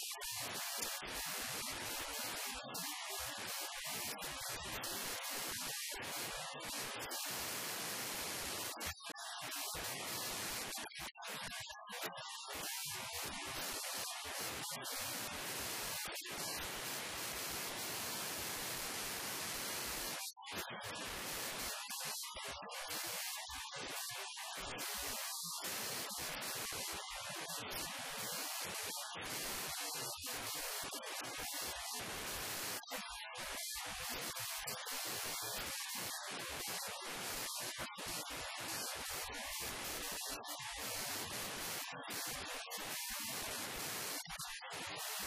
Ales Liquidhi ultima Shawn, חגולים MILAT. המיוחד איצור invest puppy asleep in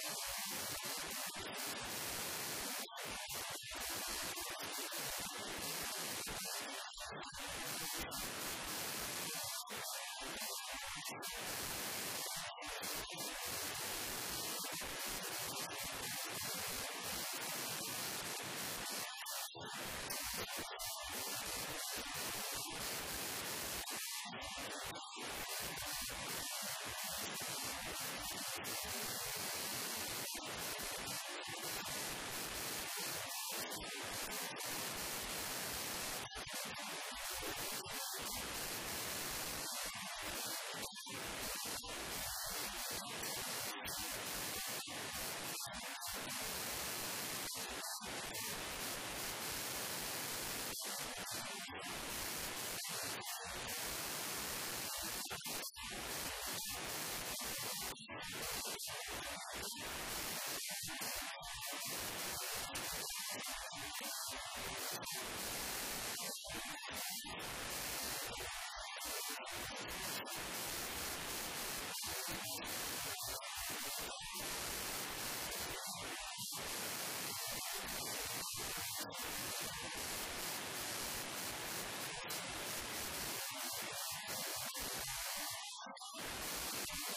די גאַנצע וועלט איז געווען אין אַן ha làm a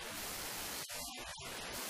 よし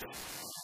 あ。